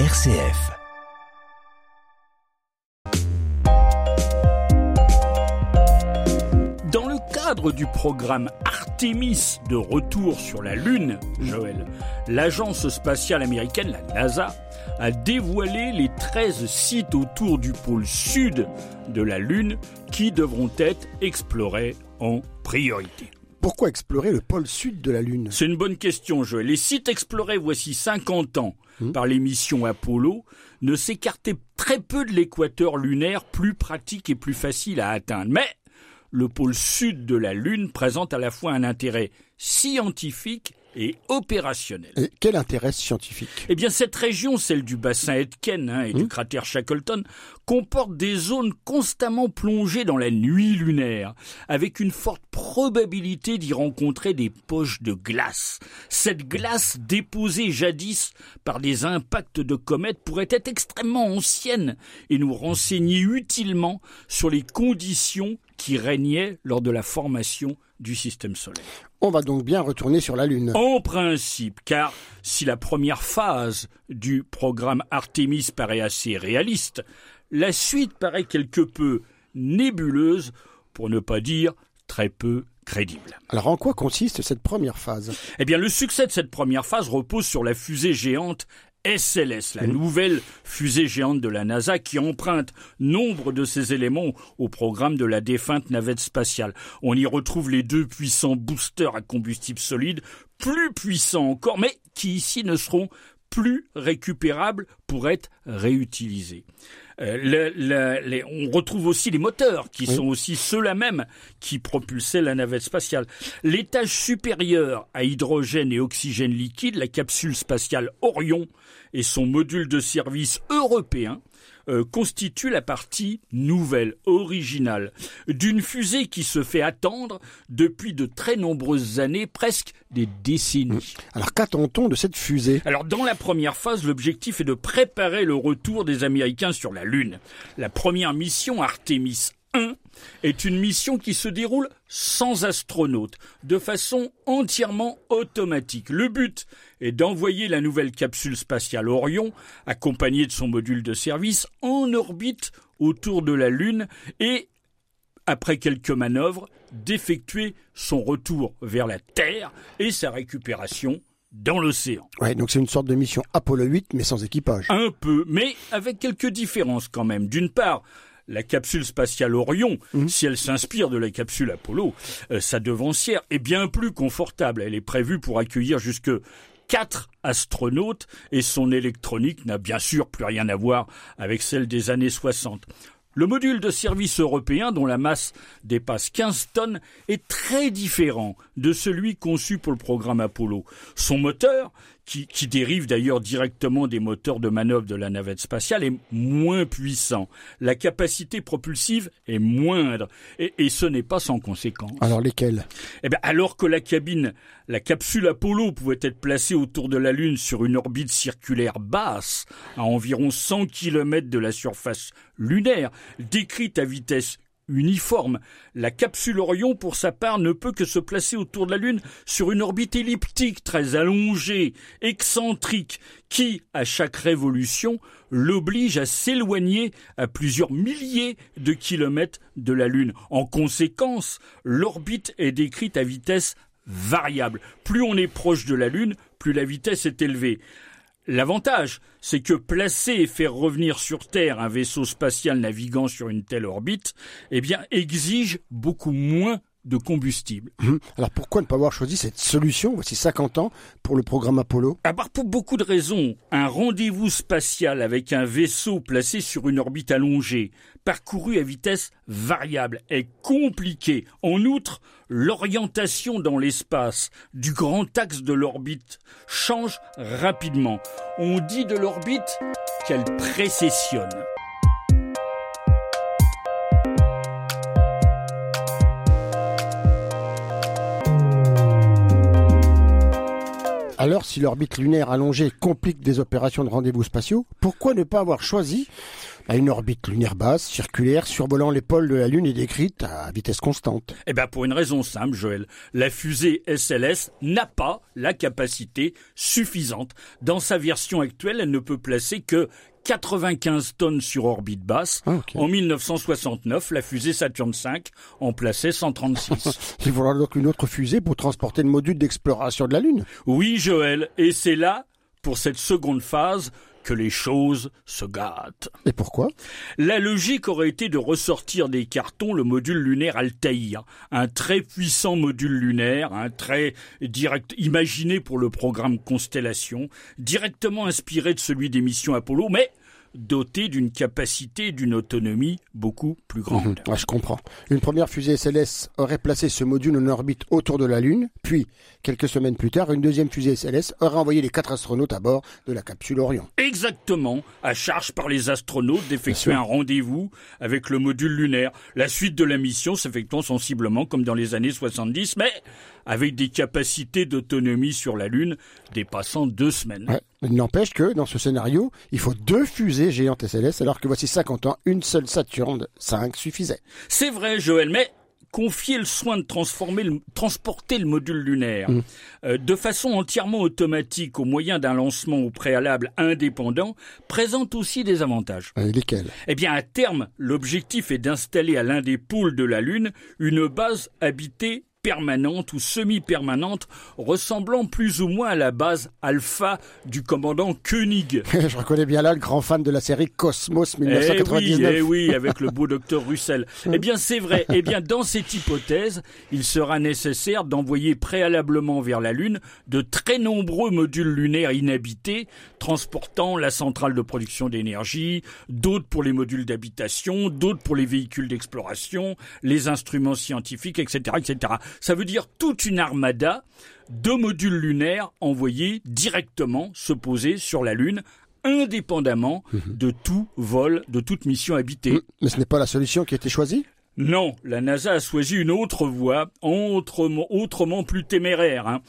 RCF. Dans le cadre du programme Artemis de retour sur la Lune, Joël, l'agence spatiale américaine, la NASA, a dévoilé les 13 sites autour du pôle sud de la Lune qui devront être explorés en priorité. Pourquoi explorer le pôle sud de la Lune? C'est une bonne question, Joël. Les sites explorés voici 50 ans par les missions Apollo ne s'écartaient très peu de l'équateur lunaire, plus pratique et plus facile à atteindre. Mais le pôle sud de la Lune présente à la fois un intérêt scientifique et opérationnel. Et quel intérêt scientifique? Eh bien, cette région, celle du bassin Etken hein, et du cratère Shackleton, comporte des zones constamment plongées dans la nuit lunaire, avec une forte probabilité d'y rencontrer des poches de glace. Cette glace, déposée jadis par des impacts de comètes, pourrait être extrêmement ancienne et nous renseigner utilement sur les conditions qui régnaient lors de la formation du système solaire. On va donc bien retourner sur la Lune. En principe, car si la première phase du programme Artemis paraît assez réaliste, la suite paraît quelque peu nébuleuse, pour ne pas dire très peu crédible. Alors en quoi consiste cette première phase? Eh bien, le succès de cette première phase repose sur la fusée géante SLS, la nouvelle fusée géante de la NASA qui emprunte nombre de ses éléments au programme de la défunte navette spatiale. On y retrouve les deux puissants boosters à combustible solide, plus puissants encore, mais qui ici ne seront plus récupérables pour être réutilisés. Euh, le, le, les, on retrouve aussi les moteurs, qui oui. sont aussi ceux-là même qui propulsaient la navette spatiale. L'étage supérieur à hydrogène et oxygène liquide, la capsule spatiale Orion et son module de service européen, euh, constitue la partie nouvelle, originale, d'une fusée qui se fait attendre depuis de très nombreuses années, presque des décennies. Alors qu'attend-on de cette fusée? Alors dans la première phase, l'objectif est de préparer le retour des Américains sur la Lune. La première mission Artemis 1 est une mission qui se déroule sans astronautes, de façon entièrement automatique. Le but est d'envoyer la nouvelle capsule spatiale Orion, accompagnée de son module de service, en orbite autour de la Lune et, après quelques manœuvres, d'effectuer son retour vers la Terre et sa récupération dans l'océan. Ouais, donc c'est une sorte de mission Apollo 8, mais sans équipage. Un peu, mais avec quelques différences quand même. D'une part, la capsule spatiale Orion, mmh. si elle s'inspire de la capsule Apollo, euh, sa devancière est bien plus confortable. Elle est prévue pour accueillir jusque quatre astronautes et son électronique n'a bien sûr plus rien à voir avec celle des années 60. Le module de service européen, dont la masse dépasse 15 tonnes, est très différent de celui conçu pour le programme Apollo. Son moteur, qui, qui dérive d'ailleurs directement des moteurs de manœuvre de la navette spatiale, est moins puissant. La capacité propulsive est moindre, et, et ce n'est pas sans conséquence. Alors lesquels? Eh bien, alors que la cabine, la capsule Apollo pouvait être placée autour de la Lune sur une orbite circulaire basse, à environ 100 km de la surface lunaire, décrite à vitesse uniforme. La capsule Orion, pour sa part, ne peut que se placer autour de la Lune sur une orbite elliptique très allongée, excentrique, qui, à chaque révolution, l'oblige à s'éloigner à plusieurs milliers de kilomètres de la Lune. En conséquence, l'orbite est décrite à vitesse variable. Plus on est proche de la Lune, plus la vitesse est élevée. L'avantage, c'est que placer et faire revenir sur Terre un vaisseau spatial naviguant sur une telle orbite, eh bien, exige beaucoup moins de combustible. Alors pourquoi ne pas avoir choisi cette solution, voici 50 ans, pour le programme Apollo? À part pour beaucoup de raisons. Un rendez-vous spatial avec un vaisseau placé sur une orbite allongée, parcouru à vitesse variable, est compliqué. En outre, l'orientation dans l'espace du grand axe de l'orbite change rapidement. On dit de l'orbite qu'elle précessionne. Alors, si l'orbite lunaire allongée complique des opérations de rendez-vous spatiaux, pourquoi ne pas avoir choisi à une orbite lunaire basse, circulaire, survolant les pôles de la Lune et décrite à vitesse constante? Eh bien, pour une raison simple, Joël. La fusée SLS n'a pas la capacité suffisante. Dans sa version actuelle, elle ne peut placer que 95 tonnes sur orbite basse. Ah. En 1969, la fusée Saturn V en plaçait 136. Il faudra donc une autre fusée pour transporter le module d'exploration de la Lune. oui, Joël, et c'est là, pour cette seconde phase, que les choses se gâtent. Et pourquoi? La logique aurait été de ressortir des cartons le module lunaire Altaïr, un très puissant module lunaire, un très direct, imaginé pour le programme Constellation, directement inspiré de celui des missions Apollo, mais doté d'une capacité et d'une autonomie beaucoup plus grande. Ouais, je comprends. Une première fusée SLS aurait placé ce module en orbite autour de la Lune, puis, quelques semaines plus tard, une deuxième fusée SLS aurait envoyé les quatre astronautes à bord de la capsule Orion. Exactement, à charge par les astronautes d'effectuer un rendez-vous avec le module lunaire. La suite de la mission s'effectuant sensiblement comme dans les années 70, mais avec des capacités d'autonomie sur la Lune dépassant deux semaines. Ouais. Il n'empêche que, dans ce scénario, il faut deux fusées géantes SLS, alors que voici 50 ans, une seule Saturne 5 suffisait. C'est vrai, Joël, mais confier le soin de transformer le- transporter le module lunaire Mm. euh, de façon entièrement automatique au moyen d'un lancement au préalable indépendant présente aussi des avantages. Euh, lesquels? Eh bien, à terme, l'objectif est d'installer à l'un des pôles de la Lune une base habitée permanente ou semi-permanente ressemblant plus ou moins à la base alpha du commandant Koenig. Je reconnais bien là le grand fan de la série Cosmos Eh oui, 1999. eh oui, avec le beau docteur Russell. Eh bien, c'est vrai. Eh bien, dans cette hypothèse, il sera nécessaire d'envoyer préalablement vers la Lune de très nombreux modules lunaires inhabités, transportant la centrale de production d'énergie, d'autres pour les modules d'habitation, d'autres pour les véhicules d'exploration, les instruments scientifiques, etc., etc. Ça veut dire toute une armada de modules lunaires envoyés directement se poser sur la Lune indépendamment de tout vol, de toute mission habitée. Mais ce n'est pas la solution qui a été choisie? Non, la NASA a choisi une autre voie, autrement, autrement plus téméraire. Hein.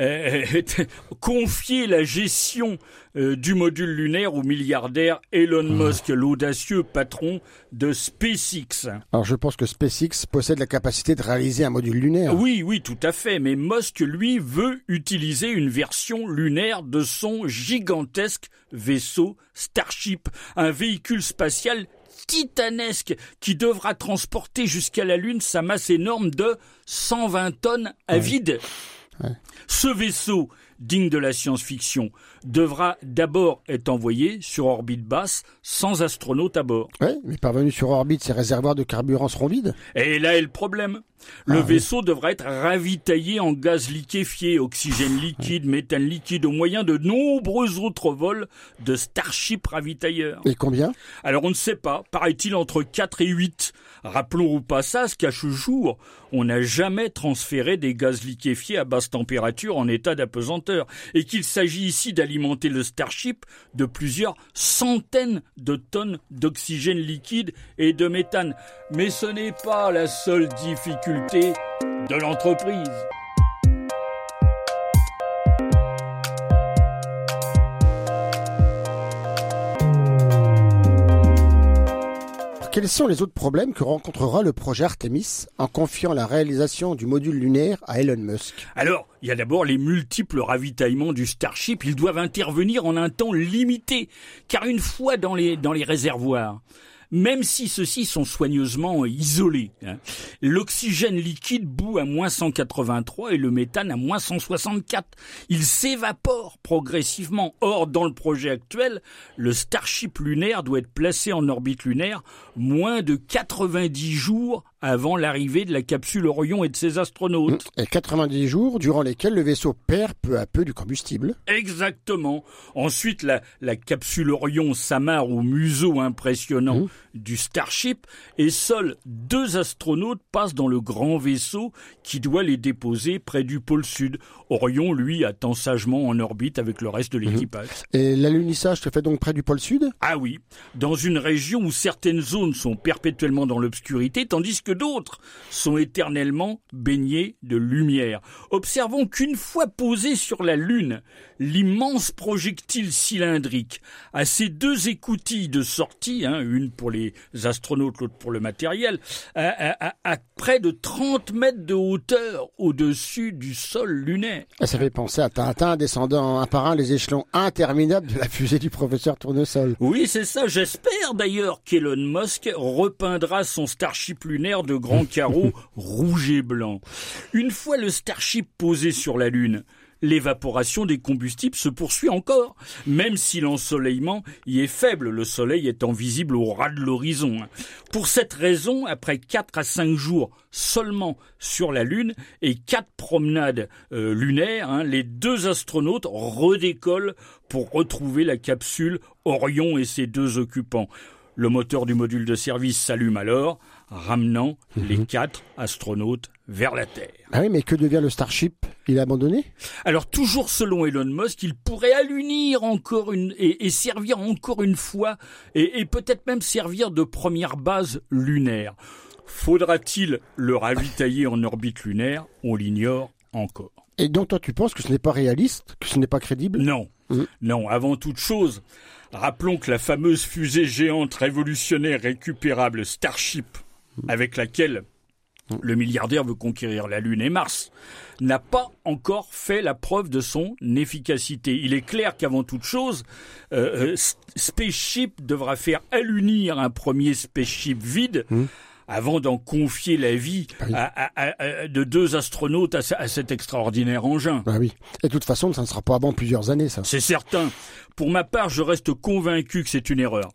Euh, confier la gestion euh, du module lunaire au milliardaire Elon Musk, l'audacieux patron de SpaceX. Alors je pense que SpaceX possède la capacité de réaliser un module lunaire. Oui, oui, tout à fait. Mais Musk, lui, veut utiliser une version lunaire de son gigantesque vaisseau Starship, un véhicule spatial titanesque qui devra transporter jusqu'à la Lune sa masse énorme de 120 tonnes à vide. Ce vaisseau, digne de la science-fiction, devra d'abord être envoyé sur orbite basse sans astronaute à bord. Ouais, mais parvenu sur orbite, ses réservoirs de carburant seront vides. Et là est le problème. Le Ah oui. vaisseau devra être ravitaillé en gaz liquéfié, oxygène liquide, méthane liquide, au moyen de nombreux autres vols de Starship ravitailleurs. Et combien? Alors on ne sait pas, paraît-il entre 4 et 8. Rappelons au passage qu'à ce jour, on n'a jamais transféré des gaz liquéfiés à basse température en état d'apesanteur, et qu'il s'agit ici d'alimenter le Starship de plusieurs centaines de tonnes d'oxygène liquide et de méthane. Mais ce n'est pas la seule difficulté de l'entreprise. Quels sont les autres problèmes que rencontrera le projet Artemis en confiant la réalisation du module lunaire à Elon Musk? Alors, il y a d'abord les multiples ravitaillements du Starship. Ils doivent intervenir en un temps limité, car une fois dans les, dans les réservoirs, même si ceux-ci sont soigneusement isolés, hein, l'oxygène liquide bout à moins 183 et le méthane à moins 164. Il s'évapore progressivement. Or, dans le projet actuel, le Starship lunaire doit être placé en orbite lunaire moins de 90 jours avant l'arrivée de la capsule Orion et de ses astronautes. Et 90 jours durant lesquels le vaisseau perd peu à peu du combustible. Exactement. Ensuite, la, la capsule Orion s'amarre au museau impressionnant du Starship et seuls deux astronautes passent dans le grand vaisseau qui doit les déposer près du pôle sud. Orion, lui, attend sagement en orbite avec le reste de l'équipage. Et l'alunissage se fait donc près du pôle sud? Ah oui, dans une région où certaines zones sont perpétuellement dans l'obscurité, tandis que que d'autres sont éternellement baignés de lumière. Observons qu'une fois posé sur la Lune, l'immense projectile cylindrique a ses deux écoutilles de sortie, hein, une pour les astronautes, l'autre pour le matériel, à, près de 30 mètres de hauteur au-dessus du sol lunaire. Ça fait penser à Tintin descendant un par un les échelons interminables de la fusée du professeur Tournesol. Oui, c'est ça. J'espère d'ailleurs qu'Elon Musk repeindra son Starship lunaire de grands carreaux rouge et blanc. Une fois le Starship posé sur la Lune, l'évaporation des combustibles se poursuit encore, même si l'ensoleillement y est faible, le soleil étant visible au ras de l'horizon. Pour cette raison, après 4 à 5 jours seulement sur la Lune et 4 promenades euh, lunaires, hein, les deux astronautes redécollent pour retrouver la capsule Orion et ses deux occupants. Le moteur du module de service s'allume alors, ramenant les mhm. quatre astronautes vers la Terre. Ah oui, mais que devient le Starship? Il est abandonné? Alors toujours selon Elon Musk, il pourrait allunir encore une et, servir encore une fois et, et peut-être même servir de première base lunaire. Faudra-t-il le ravitailler en orbite lunaire? On l'ignore encore. Et donc toi tu penses que ce n'est pas réaliste, que ce n'est pas crédible? Non. Mmh. Non, avant toute chose, rappelons que la fameuse fusée géante révolutionnaire récupérable Starship, mmh. avec laquelle mmh. le milliardaire veut conquérir la Lune et Mars, n'a pas encore fait la preuve de son efficacité. Il est clair qu'avant toute chose, euh, euh Spaceship devra faire allunir un premier spaceship vide avant d'en confier la vie à, de deux astronautes à, cet extraordinaire engin. Bah oui. Et de toute façon, ça ne sera pas avant plusieurs années, ça. C'est certain. Pour ma part, je reste convaincu que c'est une erreur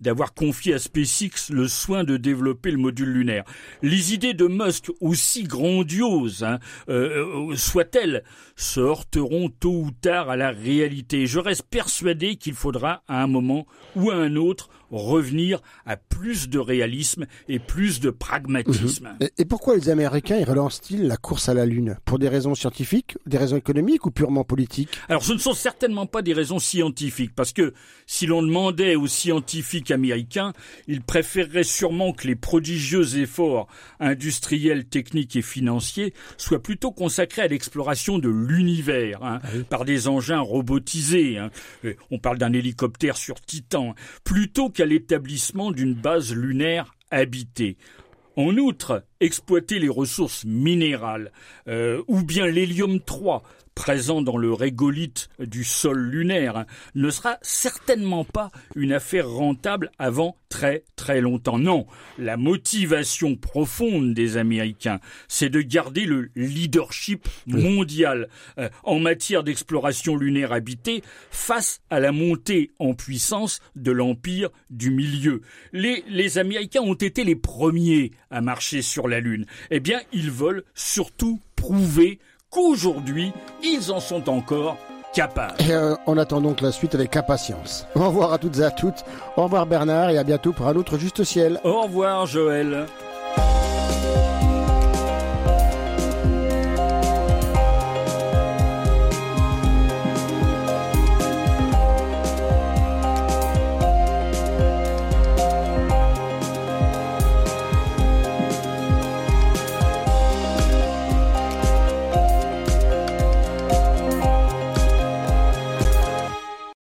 d'avoir confié à SpaceX le soin de développer le module lunaire. Les idées de Musk, aussi grandioses hein, euh, euh, soient-elles, se heurteront tôt ou tard à la réalité. Je reste persuadé qu'il faudra à un moment ou à un autre revenir à plus de réalisme et plus de pragmatisme. Mhm. Et pourquoi les Américains relancent-ils la course à la Lune? Pour des raisons scientifiques, des raisons économiques ou purement politiques? Alors ce ne sont certainement pas des raisons scientifiques, parce que si l'on demandait aux scientifiques américains, ils préféreraient sûrement que les prodigieux efforts industriels, techniques et financiers soient plutôt consacrés à l'exploration de l'univers, hein, ah par des engins robotisés. Hein. On parle d'un hélicoptère sur Titan, plutôt qu'à l'établissement d'une base lunaire habitée. En outre, exploiter les ressources minérales euh, ou bien l'hélium 3 présent dans le régolithe du sol lunaire ne sera certainement pas une affaire rentable avant très très longtemps. Non, la motivation profonde des Américains, c'est de garder le leadership mondial euh, en matière d'exploration lunaire habitée face à la montée en puissance de l'empire du milieu. Les, les Américains ont été les premiers à marcher sur la Lune. Eh bien, ils veulent surtout prouver qu'aujourd'hui, ils en sont encore capables. Et euh, on attend donc la suite avec impatience. Au revoir à toutes et à toutes. Au revoir Bernard et à bientôt pour un autre Juste Ciel. Au revoir Joël.